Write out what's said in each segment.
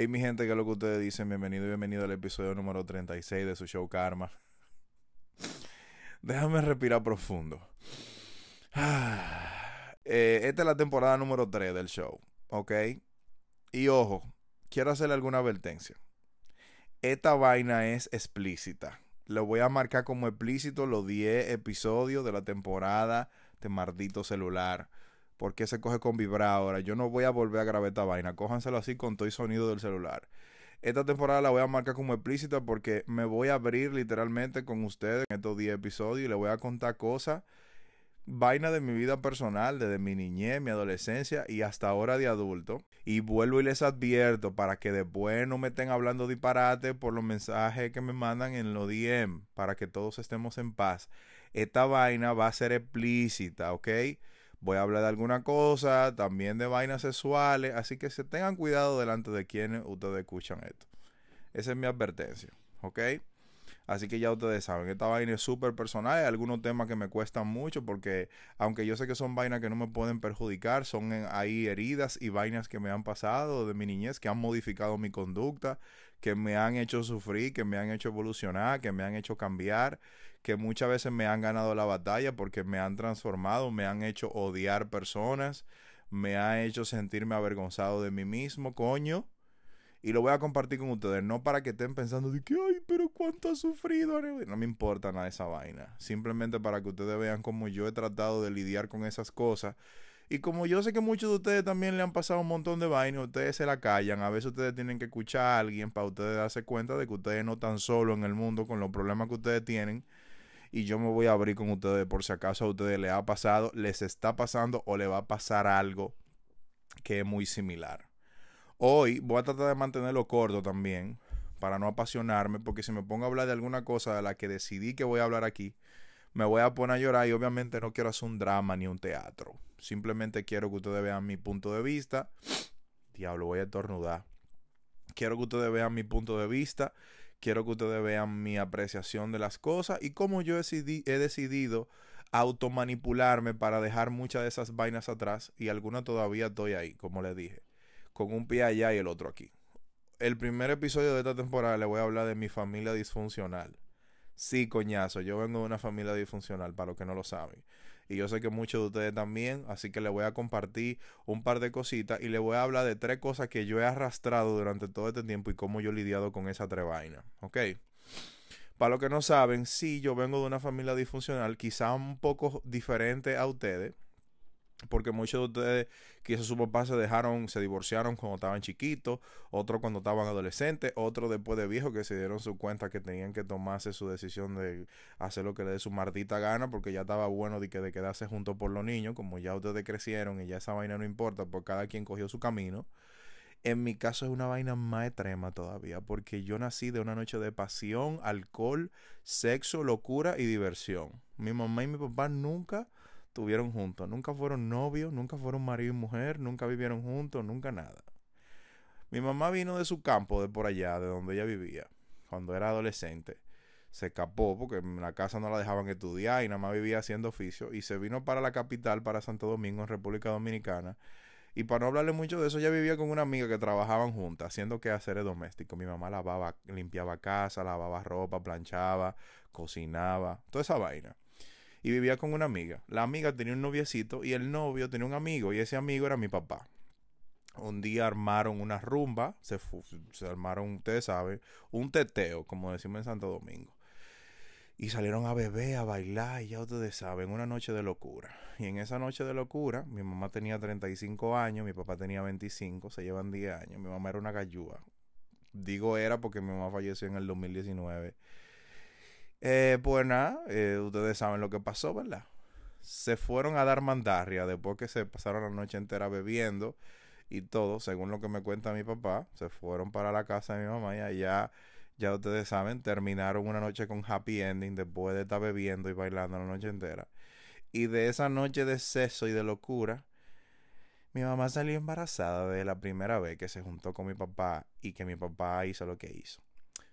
Hey mi gente, ¿qué es lo que ustedes dicen? Bienvenido y bienvenido al episodio número 36 de su show Karma. Déjame respirar profundo. Eh, esta es la temporada número 3 del show, ¿ok? Y ojo, quiero hacerle alguna advertencia. Esta vaina es explícita. Lo voy a marcar como explícito los 10 episodios de la temporada de maldito celular. Porque se coge con vibradora. Yo no voy a volver a grabar esta vaina. Cójanselo así con todo el sonido del celular. Esta temporada la voy a marcar como explícita porque me voy a abrir literalmente con ustedes en estos 10 episodios y les voy a contar cosas, vaina de mi vida personal, desde mi niñez, mi adolescencia y hasta ahora de adulto. Y vuelvo y les advierto para que después no me estén hablando disparate por los mensajes que me mandan en los DM, para que todos estemos en paz. Esta vaina va a ser explícita, ¿ok? Voy a hablar de alguna cosa, también de vainas sexuales, así que se tengan cuidado delante de quienes ustedes escuchan esto. Esa es mi advertencia, ¿ok? Así que ya ustedes saben, esta vaina es súper personal. Hay algunos temas que me cuestan mucho porque, aunque yo sé que son vainas que no me pueden perjudicar, son ahí heridas y vainas que me han pasado de mi niñez, que han modificado mi conducta, que me han hecho sufrir, que me han hecho evolucionar, que me han hecho cambiar que muchas veces me han ganado la batalla porque me han transformado, me han hecho odiar personas, me ha hecho sentirme avergonzado de mí mismo, coño. Y lo voy a compartir con ustedes, no para que estén pensando de que, ay, pero cuánto ha sufrido. No me importa nada esa vaina. Simplemente para que ustedes vean cómo yo he tratado de lidiar con esas cosas. Y como yo sé que muchos de ustedes también le han pasado un montón de vainas, ustedes se la callan. A veces ustedes tienen que escuchar a alguien para ustedes darse cuenta de que ustedes no están solos en el mundo con los problemas que ustedes tienen y yo me voy a abrir con ustedes por si acaso a ustedes les ha pasado, les está pasando o le va a pasar algo que es muy similar. Hoy voy a tratar de mantenerlo corto también para no apasionarme porque si me pongo a hablar de alguna cosa de la que decidí que voy a hablar aquí, me voy a poner a llorar y obviamente no quiero hacer un drama ni un teatro. Simplemente quiero que ustedes vean mi punto de vista. Diablo, voy a estornudar. Quiero que ustedes vean mi punto de vista quiero que ustedes vean mi apreciación de las cosas y cómo yo he decidido automanipularme para dejar muchas de esas vainas atrás y algunas todavía estoy ahí, como les dije, con un pie allá y el otro aquí. El primer episodio de esta temporada le voy a hablar de mi familia disfuncional. Sí, coñazo, yo vengo de una familia disfuncional, para los que no lo saben y yo sé que muchos de ustedes también, así que les voy a compartir un par de cositas y les voy a hablar de tres cosas que yo he arrastrado durante todo este tiempo y cómo yo he lidiado con esa trevaina, ¿ok? Para los que no saben, sí, yo vengo de una familia disfuncional, quizá un poco diferente a ustedes, porque muchos de ustedes, quizás sus papás se dejaron, se divorciaron cuando estaban chiquitos, otros cuando estaban adolescentes, otros después de viejos que se dieron su cuenta que tenían que tomarse su decisión de hacer lo que le dé su maldita gana, porque ya estaba bueno de, que de quedarse junto por los niños, como ya ustedes crecieron y ya esa vaina no importa, porque cada quien cogió su camino. En mi caso es una vaina más extrema todavía, porque yo nací de una noche de pasión, alcohol, sexo, locura y diversión. Mi mamá y mi papá nunca estuvieron juntos. Nunca fueron novios, nunca fueron marido y mujer, nunca vivieron juntos, nunca nada. Mi mamá vino de su campo, de por allá, de donde ella vivía, cuando era adolescente. Se escapó porque en la casa no la dejaban estudiar y nada más vivía haciendo oficio. Y se vino para la capital, para Santo Domingo, en República Dominicana. Y para no hablarle mucho de eso, ella vivía con una amiga que trabajaban juntas, haciendo quehaceres domésticos. Mi mamá lavaba, limpiaba casa, lavaba ropa, planchaba, cocinaba, toda esa vaina y vivía con una amiga. La amiga tenía un noviecito y el novio tenía un amigo y ese amigo era mi papá. Un día armaron una rumba, se, se armaron, ustedes saben, un teteo, como decimos en Santo Domingo. Y salieron a beber, a bailar, y ya ustedes saben, una noche de locura. Y en esa noche de locura, mi mamá tenía 35 años, mi papá tenía 25, se llevan 10 años. Mi mamá era una gallúa. Digo era porque mi mamá falleció en el 2019 eh, pues nada, eh, ustedes saben lo que pasó, ¿verdad? se fueron a dar mandarria después que se pasaron la noche entera bebiendo y todo, según lo que me cuenta mi papá, se fueron para la casa de mi mamá y allá, ya ustedes saben, terminaron una noche con happy ending después de estar bebiendo y bailando la noche entera. Y de esa noche de sexo y de locura, mi mamá salió embarazada de la primera vez que se juntó con mi papá y que mi papá hizo lo que hizo.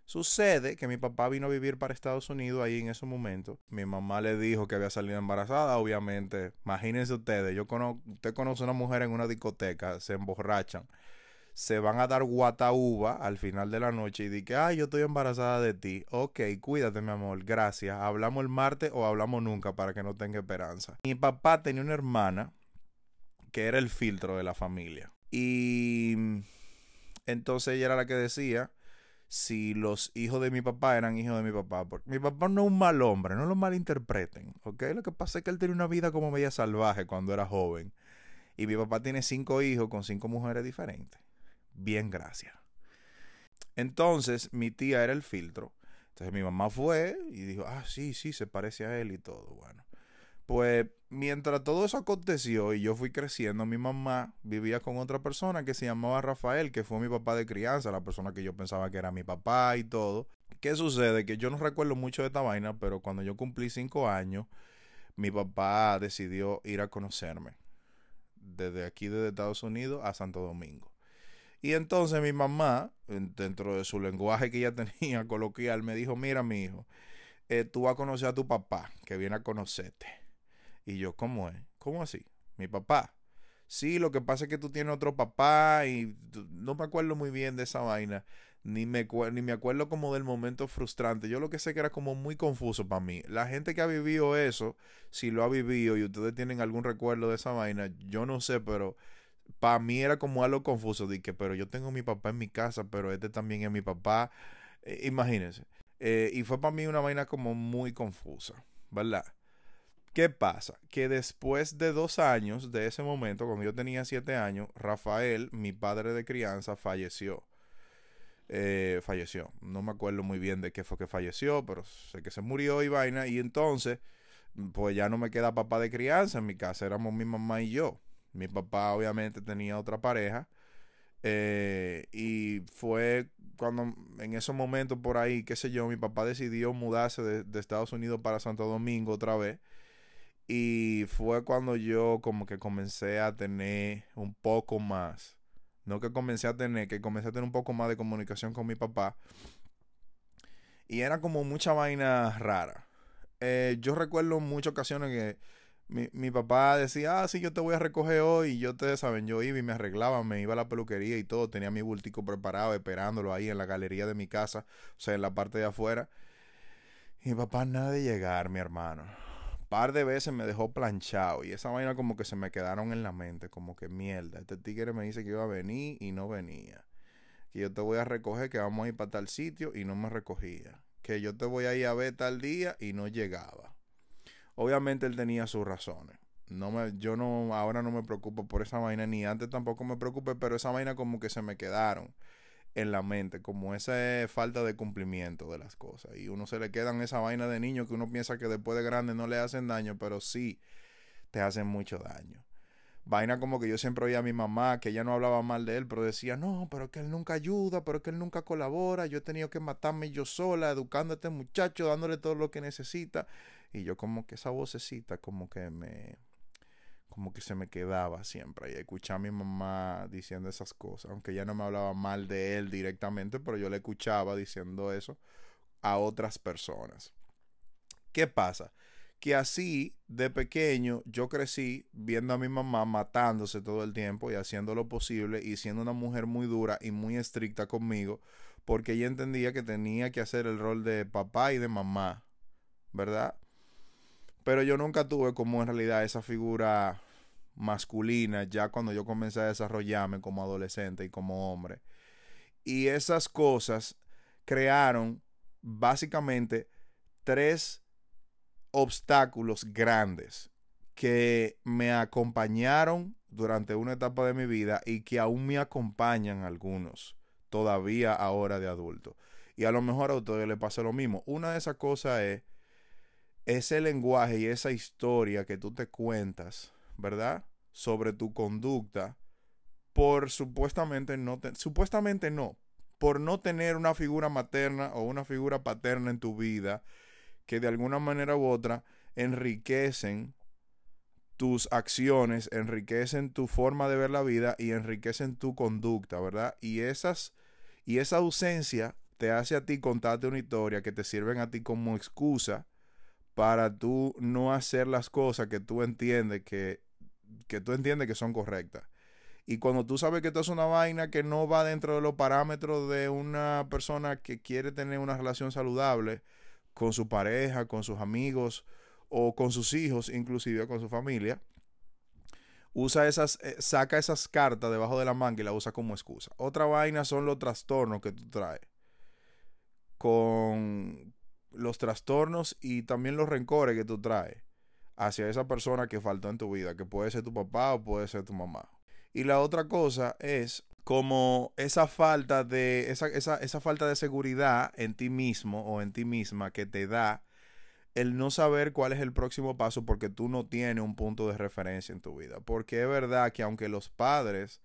Sucede que mi papá vino a vivir para Estados Unidos ahí en ese momento. Mi mamá le dijo que había salido embarazada, obviamente. Imagínense ustedes, yo conozco, usted conoce a una mujer en una discoteca, se emborrachan, se van a dar guataúba al final de la noche y dicen, ay, yo estoy embarazada de ti. Ok, cuídate, mi amor, gracias. Hablamos el martes o hablamos nunca para que no tenga esperanza. Mi papá tenía una hermana que era el filtro de la familia. Y entonces ella era la que decía si los hijos de mi papá eran hijos de mi papá. Porque mi papá no es un mal hombre, no lo malinterpreten, ¿ok? Lo que pasa es que él tenía una vida como media salvaje cuando era joven. Y mi papá tiene cinco hijos con cinco mujeres diferentes. Bien, gracias. Entonces, mi tía era el filtro. Entonces mi mamá fue y dijo, ah, sí, sí, se parece a él y todo. Bueno, pues mientras todo eso aconteció y yo fui creciendo, mi mamá vivía con otra persona que se llamaba Rafael, que fue mi papá de crianza, la persona que yo pensaba que era mi papá y todo. ¿Qué sucede? Que yo no recuerdo mucho de esta vaina, pero cuando yo cumplí cinco años, mi papá decidió ir a conocerme. Desde aquí, desde Estados Unidos a Santo Domingo. Y entonces mi mamá, dentro de su lenguaje que ella tenía coloquial, me dijo, mira mi hijo, eh, tú vas a conocer a tu papá, que viene a conocerte. Y yo, ¿cómo es? ¿Cómo así? Mi papá. Sí, lo que pasa es que tú tienes otro papá y no me acuerdo muy bien de esa vaina. Ni me, ni me acuerdo como del momento frustrante. Yo lo que sé que era como muy confuso para mí. La gente que ha vivido eso, si lo ha vivido y ustedes tienen algún recuerdo de esa vaina, yo no sé, pero para mí era como algo confuso. Que, pero yo tengo mi papá en mi casa, pero este también es mi papá. Eh, imagínense. Eh, y fue para mí una vaina como muy confusa, ¿verdad? ¿Qué pasa? Que después de dos años de ese momento, cuando yo tenía siete años, Rafael, mi padre de crianza, falleció. Eh, falleció. No me acuerdo muy bien de qué fue que falleció, pero sé que se murió y vaina. Y entonces, pues ya no me queda papá de crianza en mi casa, éramos mi mamá y yo. Mi papá obviamente tenía otra pareja. Eh, y fue cuando en esos momentos por ahí, qué sé yo, mi papá decidió mudarse de Estados Unidos para Santo Domingo otra vez. Y fue cuando yo como que comencé a tener un poco más, no que comencé a tener, que comencé a tener un poco más de comunicación con mi papá. Y era como mucha vaina rara. Eh, yo recuerdo muchas ocasiones que mi, mi, papá decía, ah, sí, yo te voy a recoger hoy. Y yo, ustedes saben, yo iba y me arreglaba, me iba a la peluquería y todo. Tenía mi bultico preparado, esperándolo ahí en la galería de mi casa, o sea, en la parte de afuera. Y papá nada de llegar, mi hermano par de veces me dejó planchado y esa vaina como que se me quedaron en la mente, como que mierda, este tigre me dice que iba a venir y no venía. Que yo te voy a recoger, que vamos a ir para tal sitio y no me recogía. Que yo te voy a ir a ver tal día y no llegaba. Obviamente él tenía sus razones. No me, yo no, ahora no me preocupo por esa vaina, ni antes tampoco me preocupé, pero esa vaina como que se me quedaron en la mente, como esa falta de cumplimiento de las cosas. Y uno se le quedan esa vaina de niño que uno piensa que después de grande no le hacen daño, pero sí te hacen mucho daño. Vaina como que yo siempre oía a mi mamá, que ella no hablaba mal de él, pero decía, no, pero que él nunca ayuda, pero que él nunca colabora, yo he tenido que matarme yo sola, educando a este muchacho, dándole todo lo que necesita. Y yo como que esa vocecita como que me, como que se me quedaba siempre. Y escuchaba a mi mamá diciendo esas cosas, aunque ella no me hablaba mal de él directamente, pero yo le escuchaba diciendo eso a otras personas. ¿Qué pasa? Que así, de pequeño, yo crecí viendo a mi mamá matándose todo el tiempo y haciendo lo posible y siendo una mujer muy dura y muy estricta conmigo, porque ella entendía que tenía que hacer el rol de papá y de mamá, ¿verdad? Pero yo nunca tuve como en realidad esa figura masculina ya cuando yo comencé a desarrollarme como adolescente y como hombre. Y esas cosas crearon básicamente tres obstáculos grandes que me acompañaron durante una etapa de mi vida y que aún me acompañan algunos todavía ahora de adulto. Y a lo mejor a ustedes les pasa lo mismo. Una de esas cosas es ese lenguaje y esa historia que tú te cuentas, ¿verdad? Sobre tu conducta, por supuestamente no, supuestamente no, por no tener una figura materna o una figura paterna en tu vida que de alguna manera u otra enriquecen tus acciones, enriquecen tu forma de ver la vida y enriquecen tu conducta, ¿verdad? Y esas y esa ausencia te hace a ti contarte una historia que te sirven a ti como excusa para tú no hacer las cosas que tú entiendes que, que tú entiendes que son correctas. Y cuando tú sabes que esto es una vaina que no va dentro de los parámetros de una persona que quiere tener una relación saludable con su pareja, con sus amigos o con sus hijos, inclusive con su familia, usa esas, eh, saca esas cartas debajo de la manga y la usa como excusa. Otra vaina son los trastornos que tú traes. Con los trastornos y también los rencores que tú traes hacia esa persona que faltó en tu vida, que puede ser tu papá o puede ser tu mamá. Y la otra cosa es como esa falta de, esa, esa, esa falta de seguridad en ti mismo o en ti misma que te da el no saber cuál es el próximo paso porque tú no tienes un punto de referencia en tu vida. Porque es verdad que aunque los padres,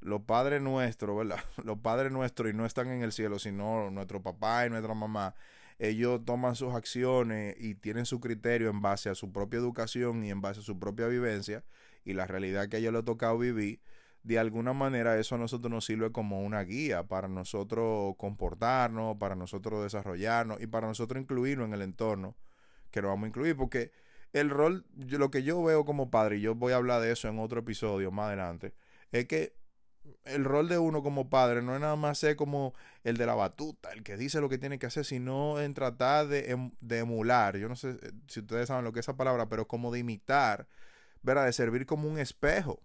los padres nuestros, ¿verdad? Los padres nuestros y no están en el cielo, sino nuestro papá y nuestra mamá, ellos toman sus acciones y tienen su criterio en base a su propia educación y en base a su propia vivencia y la realidad que a ellos les ha tocado vivir, de alguna manera eso a nosotros nos sirve como una guía para nosotros comportarnos, para nosotros desarrollarnos y para nosotros incluirnos en el entorno que nos vamos a incluir. Porque el rol, lo que yo veo como padre, y yo voy a hablar de eso en otro episodio más adelante, es que el rol de uno como padre no es nada más ser como el de la batuta, el que dice lo que tiene que hacer, sino en tratar de, em, emular. Yo no sé eh, si ustedes saben lo que es esa palabra, pero como de imitar ¿verdad? De servir como un espejo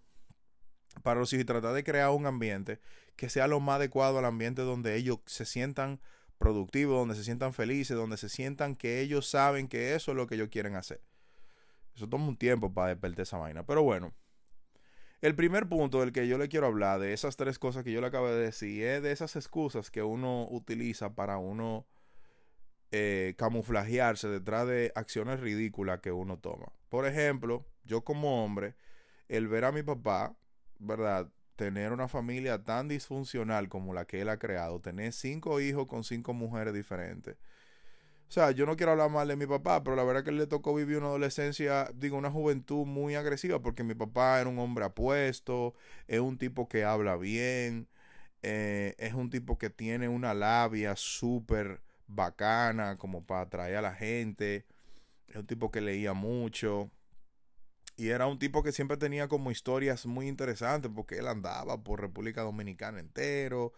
para los hijos y tratar de crear un ambiente que sea lo más adecuado al ambiente donde ellos se sientan productivos, donde se sientan felices, donde se sientan que ellos saben que eso es lo que ellos quieren hacer. Eso toma un tiempo para despertar esa vaina. Pero bueno, el primer punto del que yo le quiero hablar, de esas tres cosas que yo le acabo de decir, es de esas excusas que uno utiliza para uno eh, camuflajearse detrás de acciones ridículas que uno toma. Por ejemplo, yo como hombre, el ver a mi papá, ¿verdad? Tener una familia tan disfuncional como la que él ha creado, tener cinco hijos con cinco mujeres diferentes. O sea, yo no quiero hablar mal de mi papá, pero la verdad que él le tocó vivir una adolescencia, digo, una juventud muy agresiva, porque mi papá era un hombre apuesto, es un tipo que habla bien, eh, es un tipo que tiene una labia súper bacana como para atraer a la gente, es un tipo que leía mucho, y era un tipo que siempre tenía como historias muy interesantes porque él andaba por República Dominicana entero.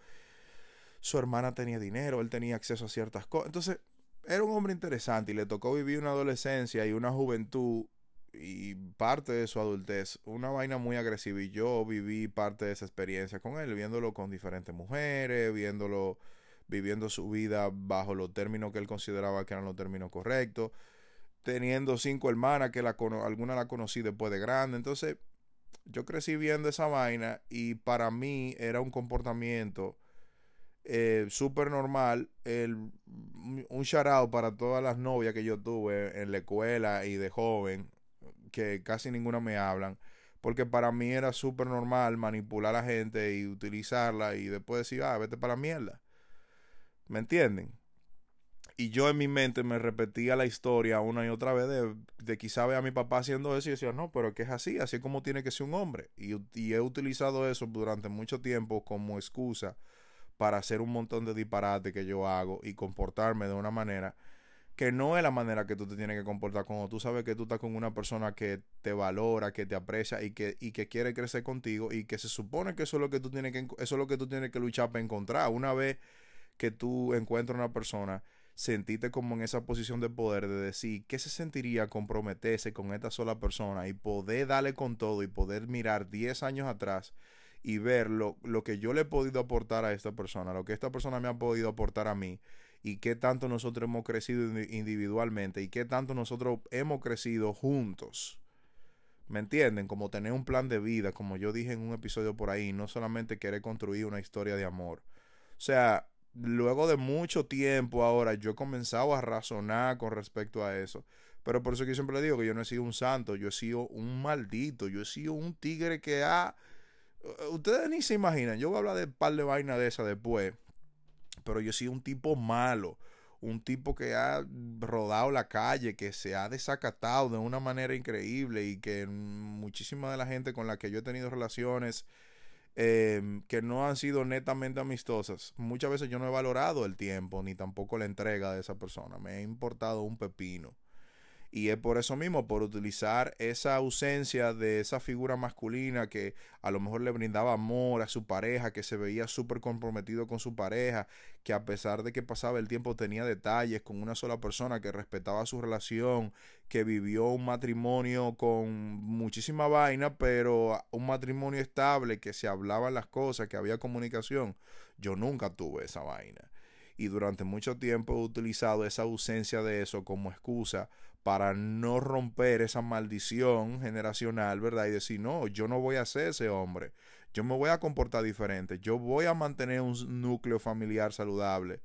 Su hermana tenía dinero, él tenía acceso a ciertas cosas. Entonces, era un hombre interesante y le tocó vivir una adolescencia y una juventud y parte de su adultez, una vaina muy agresiva. Y yo viví parte de esa experiencia con él, viéndolo con diferentes mujeres, viéndolo viviendo su vida bajo los términos que él consideraba que eran los términos correctos teniendo cinco hermanas que la alguna la conocí después de grande. Entonces, yo crecí viendo esa vaina y para mí era un comportamiento eh, súper normal. El, un shout para todas las novias que yo tuve en la escuela y de joven, que casi ninguna me hablan. Porque para mí era súper normal manipular a la gente y utilizarla y después decir, ah, vete para la mierda. ¿Me entienden? Y yo en mi mente me repetía la historia una y otra vez de, de quizá ver a mi papá haciendo eso y decía, no, pero que es así, así es como tiene que ser un hombre. Y, y he utilizado eso durante mucho tiempo como excusa para hacer un montón de disparates que yo hago y comportarme de una manera que no es la manera que tú te tienes que comportar cuando tú sabes que tú estás con una persona que te valora, que te aprecia y que, y que quiere crecer contigo y que se supone que eso es lo que tú tienes que eso es lo que tú tienes que luchar para encontrar. Una vez que tú encuentras una persona sentiste como en esa posición de poder de decir qué se sentiría comprometerse con esta sola persona y poder darle con todo y poder mirar 10 años atrás y ver lo, lo, que yo le he podido aportar a esta persona, lo que esta persona me ha podido aportar a mí y qué tanto nosotros hemos crecido individualmente y qué tanto nosotros hemos crecido juntos. ¿Me entienden? Como tener un plan de vida, como yo dije en un episodio por ahí, no solamente querer construir una historia de amor. O sea, luego de mucho tiempo ahora, yo he comenzado a razonar con respecto a eso. Pero por eso que siempre le digo que yo no he sido un santo, yo he sido un maldito, yo he sido un tigre que ha... Ustedes ni se imaginan, yo voy a hablar de un par de vainas de esa después, pero yo sido un tipo malo, un tipo que ha rodado la calle, que se ha desacatado de una manera increíble y que muchísima de la gente con la que yo he tenido relaciones em, que no han sido netamente amistosas, muchas veces yo no he valorado el tiempo ni tampoco la entrega de esa persona, me ha importado un pepino. Y es por eso mismo, por utilizar esa ausencia de esa figura masculina que a lo mejor le brindaba amor a su pareja, que se veía súper comprometido con su pareja, que a pesar de que pasaba el tiempo tenía detalles con una sola persona, que respetaba su relación, que vivió un matrimonio con muchísima vaina, pero un matrimonio estable, que se hablaban las cosas, que había comunicación. Yo nunca tuve esa vaina. Y durante mucho tiempo he utilizado esa ausencia de eso como excusa para no romper esa maldición generacional, ¿verdad? Y decir, no, yo no voy a ser ese hombre, yo me voy a comportar diferente, yo voy a mantener un núcleo familiar saludable.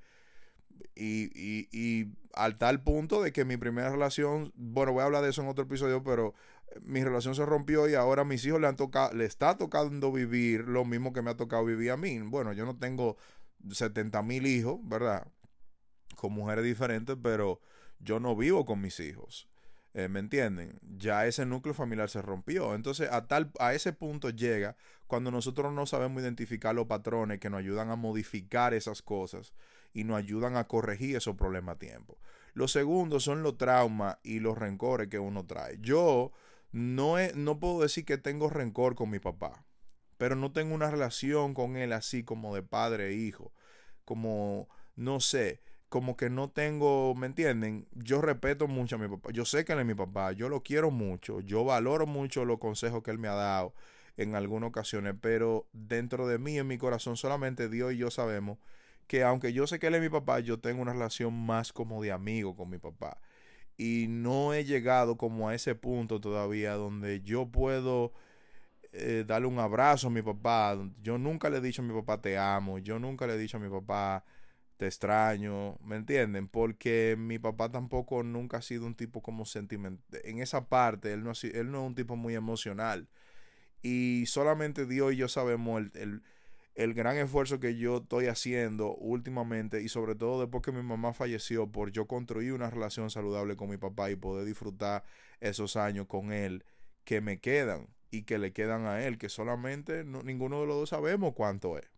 Y, y, y al tal punto de que mi primera relación, bueno, voy a hablar de eso en otro episodio, pero eh, mi relación se rompió y ahora a mis hijos le han tocado, le está tocando vivir lo mismo que me ha tocado vivir a mí. Bueno, yo no tengo 70 mil hijos, ¿verdad? Con mujeres diferentes, pero yo no vivo con mis hijos. Eh, ¿Me entienden? Ya ese núcleo familiar se rompió. Entonces, a, tal, a ese punto llega cuando nosotros no sabemos identificar los patrones que nos ayudan a modificar esas cosas y nos ayudan a corregir esos problemas a tiempo. Lo segundo son los traumas y los rencores que uno trae. Yo no, no puedo decir que tengo rencor con mi papá, pero no tengo una relación con él así como de padre e hijo. Como, no sé, como que no tengo, ¿me entienden? Yo respeto mucho a mi papá. Yo sé que él es mi papá, yo lo quiero mucho, yo valoro mucho los consejos que él me ha dado en algunas ocasiones, pero dentro de mí, en mi corazón, solamente Dios y yo sabemos que aunque yo sé que él es mi papá, yo tengo una relación más como de amigo con mi papá. Y no he llegado como a ese punto todavía donde yo puedo eh, darle un abrazo a mi papá. Yo nunca le he dicho a mi papá te amo, yo nunca le he dicho a mi papá te extraño, ¿me entienden? Porque mi papá tampoco nunca ha sido un tipo como sentimental. En esa parte, él no, él no es un tipo muy emocional. Y solamente Dios y yo sabemos el, el, gran esfuerzo que yo estoy haciendo últimamente y sobre todo después que mi mamá falleció por yo construir una relación saludable con mi papá y poder disfrutar esos años con él que me quedan y que le quedan a él, que solamente ninguno de los dos sabemos cuánto es.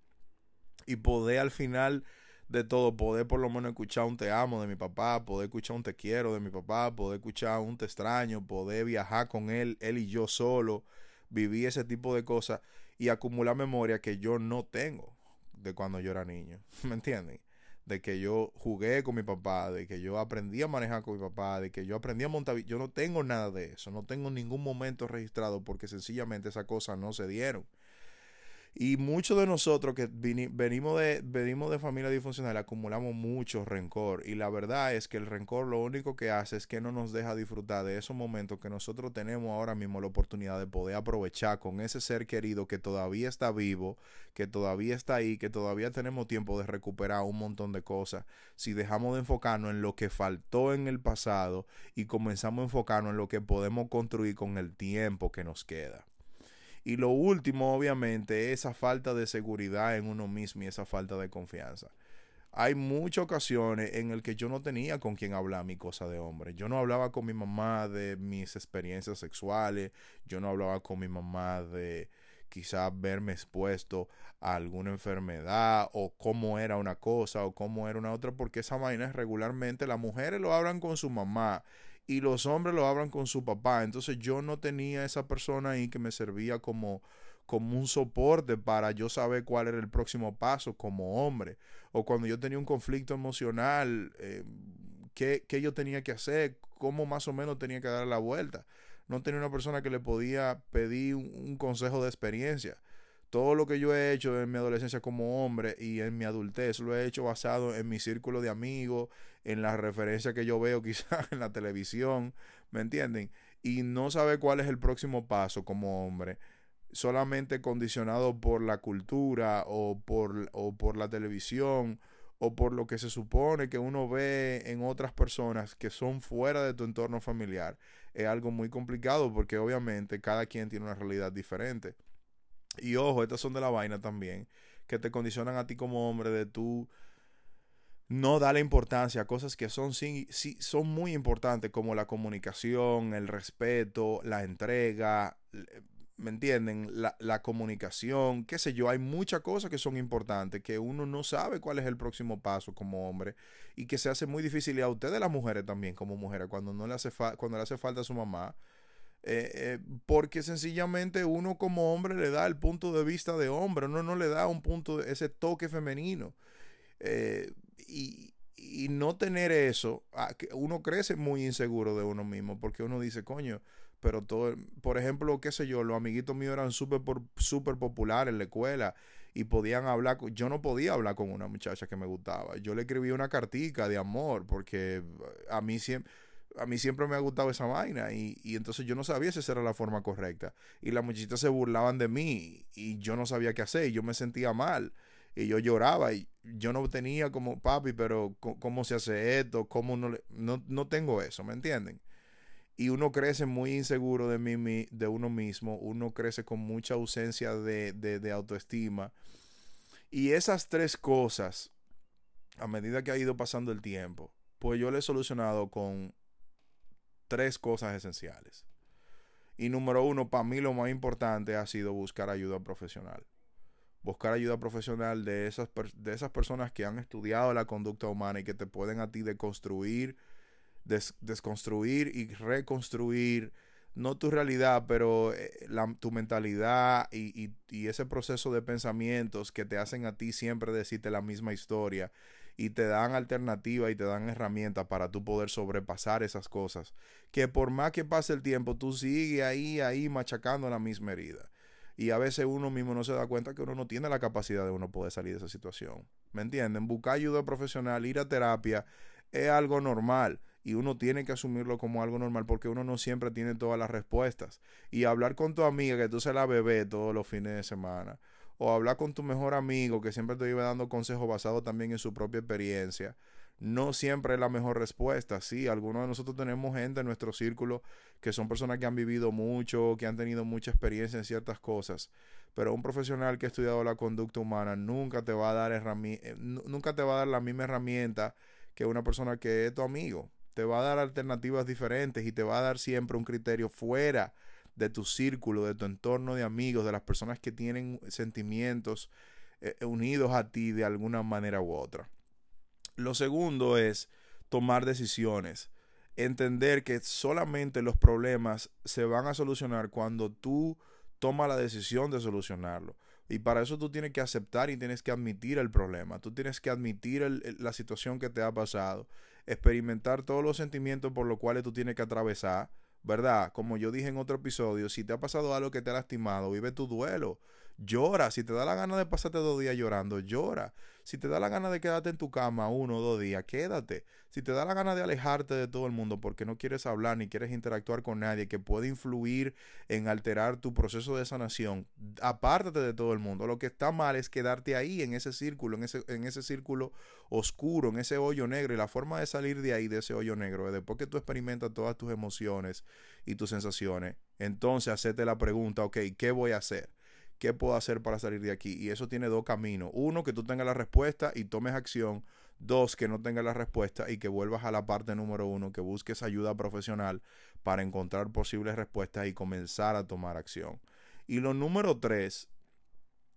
Y poder al final de todo, poder por lo menos escuchar un te amo de mi papá, poder escuchar un te quiero de mi papá, poder escuchar un te extraño, poder viajar con él, él y yo solo, vivir ese tipo de cosas y acumular memoria que yo no tengo de cuando yo era niño, ¿me entienden? De que yo jugué con mi papá, de que yo aprendí a manejar con mi papá, de que yo aprendí a montar. Yo no tengo nada de eso, no tengo ningún momento registrado porque sencillamente esas cosas no se dieron. Y muchos de nosotros que venimos de, venimos de familia disfuncional acumulamos mucho rencor. Y la verdad es que el rencor lo único que hace es que no nos deja disfrutar de esos momentos que nosotros tenemos ahora mismo la oportunidad de poder aprovechar con ese ser querido que todavía está vivo, que todavía está ahí, que todavía tenemos tiempo de recuperar un montón de cosas. Si dejamos de enfocarnos en lo que faltó en el pasado y comenzamos a enfocarnos en lo que podemos construir con el tiempo que nos queda. Y lo último, obviamente, es esa falta de seguridad en uno mismo y esa falta de confianza. Hay muchas ocasiones en las que yo no tenía con quien hablar mi cosa de hombre. Yo no hablaba con mi mamá de mis experiencias sexuales. Yo no hablaba con mi mamá de quizás verme expuesto a alguna enfermedad o cómo era una cosa o cómo era una otra, porque esa vaina regularmente las mujeres lo hablan con su mamá y los hombres lo hablan con su papá. Entonces yo no tenía esa persona ahí que me servía como, como un soporte para yo saber cuál era el próximo paso como hombre. O cuando yo tenía un conflicto emocional, eh, qué, yo tenía que hacer, cómo más o menos tenía que dar la vuelta. No tenía una persona que le podía pedir un consejo de experiencia todo lo que yo he hecho en mi adolescencia como hombre y en mi adultez lo he hecho basado en mi círculo de amigos, en las referencias que yo veo quizás en la televisión, ¿me entienden? Y no sabe cuál es el próximo paso como hombre, solamente condicionado por la cultura o por, o por la televisión o por lo que se supone que uno ve en otras personas que son fuera de tu entorno familiar, es algo muy complicado porque obviamente cada quien tiene una realidad diferente. Y ojo, estas son de la vaina también, que te condicionan a ti como hombre de tú no darle importancia a cosas que son, sí, sí, son muy importantes como la comunicación, el respeto, la entrega, ¿me entienden? La, la, comunicación, qué sé yo, hay muchas cosas que son importantes, que uno no sabe cuál es el próximo paso como hombre y que se hace muy difícil y a ustedes las mujeres también como mujeres, cuando no le hace, cuando le hace falta a su mamá, eh, eh, porque sencillamente uno como hombre le da el punto de vista de hombre, uno no le da un punto, de, ese toque femenino. Eh, y, y, no tener eso, ah, uno crece muy inseguro de uno mismo, porque uno dice, coño, pero todo, por ejemplo, qué sé yo, los amiguitos míos eran súper super populares en la escuela y podían hablar, yo no podía hablar con una muchacha que me gustaba, yo le escribí una cartica de amor porque a mí siempre... A mí siempre me ha gustado esa vaina y, y entonces yo no sabía si esa era la forma correcta. Y las muchachitas se burlaban de mí y yo no sabía qué hacer y yo me sentía mal y yo lloraba y yo no tenía como papi, pero cómo se hace esto, cómo no, no, no tengo eso, ¿me entienden? y uno crece muy inseguro de, mí, de uno mismo, uno crece con mucha ausencia de, de, autoestima. Y esas tres cosas, a medida que ha ido pasando el tiempo, pues yo le he solucionado con tres cosas esenciales. Y número uno, para mí lo más importante ha sido buscar ayuda profesional. Buscar ayuda profesional de esas, de esas personas que han estudiado la conducta humana y que te pueden a ti deconstruir desconstruir y reconstruir, no tu realidad, pero eh, tu mentalidad y, y, ese proceso de pensamientos que te hacen a ti siempre decirte la misma historia y te dan alternativa y te dan herramientas para tú poder sobrepasar esas cosas. Que por más que pase el tiempo, tú sigues ahí, ahí machacando la misma herida. Y a veces uno mismo no se da cuenta que uno no tiene la capacidad de uno poder salir de esa situación. ¿Me entienden? Buscar ayuda profesional, ir a terapia, es algo normal y uno tiene que asumirlo como algo normal porque uno no siempre tiene todas las respuestas. Y hablar con tu amiga que tú se la bebé todos los fines de semana, o hablar con tu mejor amigo que siempre te iba dando consejos basados también en su propia experiencia, no siempre es la mejor respuesta. Sí, algunos de nosotros tenemos gente en nuestro círculo que son personas que han vivido mucho, que han tenido mucha experiencia en ciertas cosas, pero un profesional que ha estudiado la conducta humana nunca te va a dar eh, nunca te va a dar la misma herramienta que una persona que es tu amigo te va a dar alternativas diferentes y te va a dar siempre un criterio fuera de tu círculo, de tu entorno de amigos, de las personas que tienen sentimientos eh, unidos a ti de alguna manera u otra. Lo segundo es tomar decisiones. Entender que solamente los problemas se van a solucionar cuando tú tomas la decisión de solucionarlo. Y para eso tú tienes que aceptar y tienes que admitir el problema. Tú tienes que admitir la situación que te ha pasado experimentar todos los sentimientos por los cuales tú tienes que atravesar, ¿verdad? Como yo dije en otro episodio, si te ha pasado algo que te ha lastimado, vive tu duelo. Llora. Si te da la gana de pasarte dos días llorando, llora. Si te da la gana de quedarte en tu cama uno o dos días, quédate. Si te da la gana de alejarte de todo el mundo porque no quieres hablar ni quieres interactuar con nadie que puede influir en alterar tu proceso de sanación, apártate de todo el mundo. Lo que está mal es quedarte ahí en ese círculo, en ese, en ese círculo oscuro, en ese hoyo negro. Y la forma de salir de ahí, de ese hoyo negro, es después que tú experimentas todas tus emociones y tus sensaciones, entonces hacete la pregunta, ok, ¿qué voy a hacer? ¿Qué puedo hacer para salir de aquí? Y eso tiene dos caminos. Uno, que tú tengas la respuesta y tomes acción. Dos, que no tengas la respuesta y que vuelvas a la parte número uno, que busques ayuda profesional para encontrar posibles respuestas y comenzar a tomar acción. Y lo número tres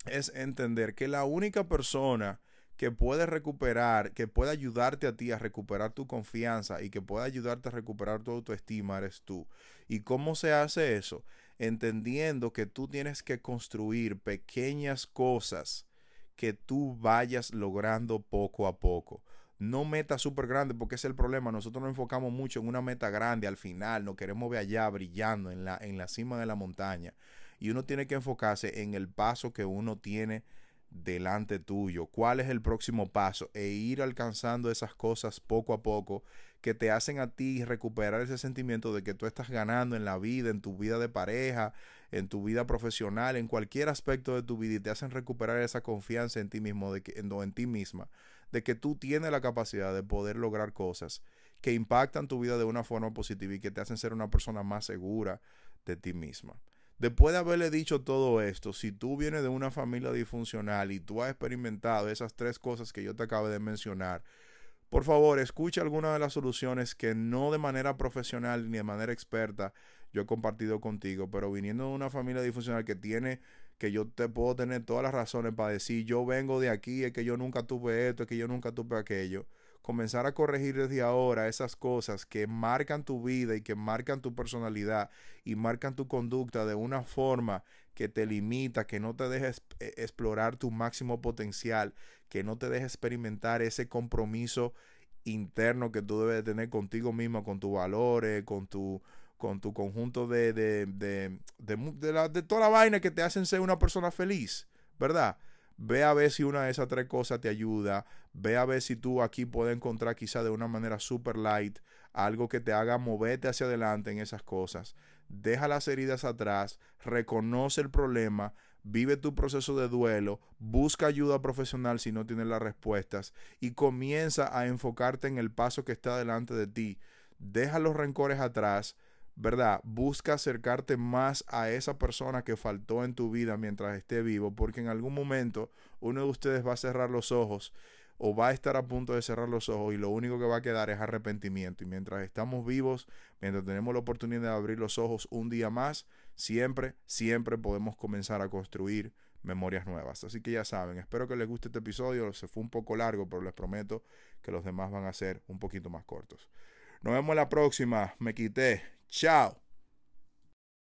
es entender que la única persona que puede recuperar, que puede ayudarte a ti a recuperar tu confianza y que puede ayudarte a recuperar tu autoestima eres tú. ¿Y cómo se hace eso? entendiendo que tú tienes que construir pequeñas cosas que tú vayas logrando poco a poco. No meta súper grande porque es el problema. Nosotros nos enfocamos mucho en una meta grande al final. Nos queremos ver allá brillando en la, en la cima de la montaña. Y uno tiene que enfocarse en el paso que uno tiene delante tuyo. ¿Cuál es el próximo paso? E ir alcanzando esas cosas poco a poco que te hacen a ti recuperar ese sentimiento de que tú estás ganando en la vida, en tu vida de pareja, en tu vida profesional, en cualquier aspecto de tu vida y te hacen recuperar esa confianza en ti mismo, de que, en, en ti misma, de que tú tienes la capacidad de poder lograr cosas que impactan tu vida de una forma positiva y que te hacen ser una persona más segura de ti misma. Después de haberle dicho todo esto, si tú vienes de una familia disfuncional y tú has experimentado esas tres cosas que yo te acabo de mencionar, por favor, escucha algunas de las soluciones que no de manera profesional ni de manera experta yo he compartido contigo, pero viniendo de una familia disfuncional que tiene, que yo te puedo tener todas las razones para decir, yo vengo de aquí, es que yo nunca tuve esto, es que yo nunca tuve aquello comenzar a corregir desde ahora esas cosas que marcan tu vida y que marcan tu personalidad y marcan tu conducta de una forma que te limita, que no te deja eh, explorar tu máximo potencial, que no te deja experimentar ese compromiso interno que tú debes tener contigo mismo, con tus valores, con tu, con tu conjunto de, de, de, de, de toda la vaina que te hacen ser una persona feliz, ¿verdad? Ve a ver si una de esas tres cosas te ayuda. Ve a ver si tú aquí puedes encontrar quizá de una manera super light algo que te haga moverte hacia adelante en esas cosas. Deja las heridas atrás, reconoce el problema, vive tu proceso de duelo, busca ayuda profesional si no tienes las respuestas y comienza a enfocarte en el paso que está delante de ti. Deja los rencores atrás, ¿verdad? Busca acercarte más a esa persona que faltó en tu vida mientras esté vivo, porque en algún momento uno de ustedes va a cerrar los ojos o va a estar a punto de cerrar los ojos y lo único que va a quedar es arrepentimiento. Y mientras estamos vivos, mientras tenemos la oportunidad de abrir los ojos un día más, siempre, siempre podemos comenzar a construir memorias nuevas. Así que ya saben, espero que les guste este episodio. Se fue un poco largo, pero les prometo que los demás van a ser un poquito más cortos. Nos vemos la próxima. Me quité. Chao.